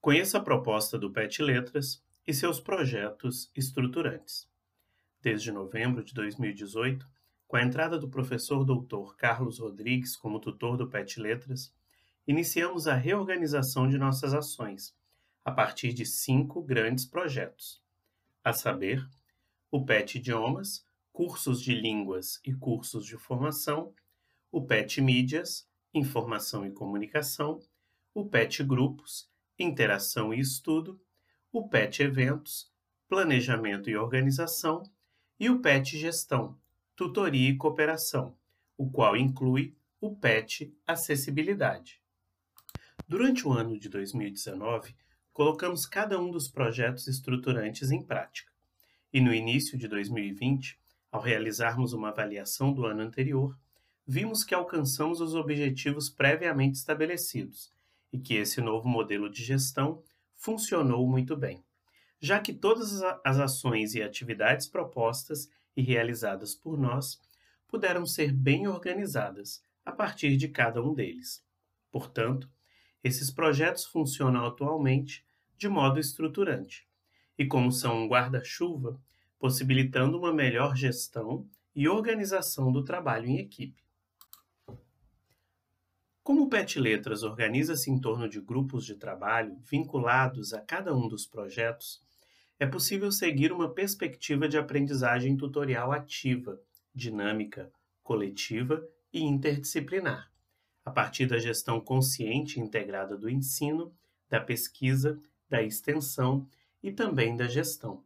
Conheça a proposta do PET Letras e seus projetos estruturantes. Desde novembro de 2018, com a entrada do professor doutor Carlos Rodrigues como tutor do PET Letras, iniciamos a reorganização de nossas ações, a partir de cinco grandes projetos, a saber, o PET Idiomas, cursos de línguas e cursos de formação, o PET Mídias, informação e comunicação, o PET Grupos, interação e estudo, o PET Eventos, planejamento e organização, e o PET Gestão, tutoria e cooperação, o qual inclui o PET Acessibilidade. Durante o ano de 2019, colocamos cada um dos projetos estruturantes em prática. E no início de 2020, ao realizarmos uma avaliação do ano anterior, vimos que alcançamos os objetivos previamente estabelecidos e que esse novo modelo de gestão funcionou muito bem, já que todas as ações e atividades propostas e realizadas por nós puderam ser bem organizadas a partir de cada um deles. Portanto, esses projetos funcionam atualmente de modo estruturante e, como são um guarda-chuva, possibilitando uma melhor gestão e organização do trabalho em equipe. Como o PET Letras organiza-se em torno de grupos de trabalho vinculados a cada um dos projetos, é possível seguir uma perspectiva de aprendizagem tutorial ativa, dinâmica, coletiva e interdisciplinar, a partir da gestão consciente e integrada do ensino, da pesquisa, da extensão e também da gestão.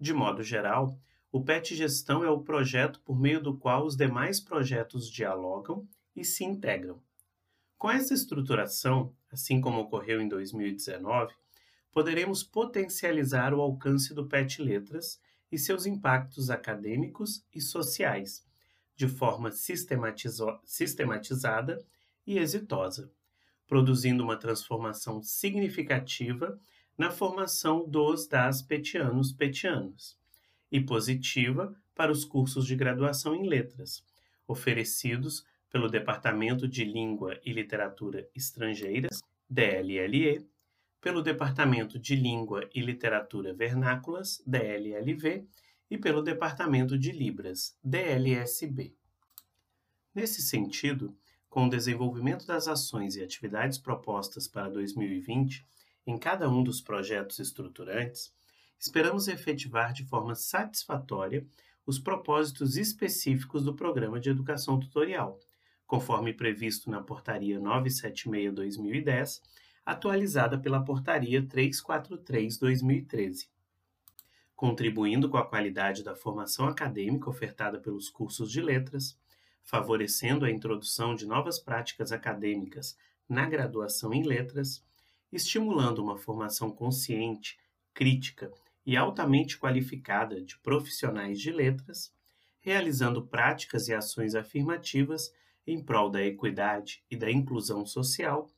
De modo geral, o PET Gestão é o projeto por meio do qual os demais projetos dialogam e se integram. Com essa estruturação, assim como ocorreu em 2019, poderemos potencializar o alcance do PET Letras e seus impactos acadêmicos e sociais, de forma sistematizada e exitosa, produzindo uma transformação significativa na formação dos das petianos petianos e positiva para os cursos de graduação em letras, oferecidos pelo Departamento de Língua e Literatura Estrangeiras, DLLE, pelo Departamento de Língua e Literatura Vernáculas, DLLV, e pelo Departamento de Libras, DLSB. Nesse sentido, com o desenvolvimento das ações e atividades propostas para 2020, em cada um dos projetos estruturantes, esperamos efetivar de forma satisfatória os propósitos específicos do Programa de Educação Tutorial, conforme previsto na Portaria 976-2010, atualizada pela Portaria 343-2013, contribuindo com a qualidade da formação acadêmica ofertada pelos cursos de letras, favorecendo a introdução de novas práticas acadêmicas na graduação em letras estimulando uma formação consciente, crítica e altamente qualificada de profissionais de letras, realizando práticas e ações afirmativas em prol da equidade e da inclusão social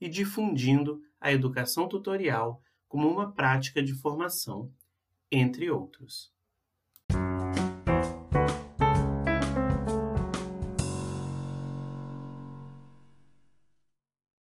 e difundindo a educação tutorial como uma prática de formação, entre outros.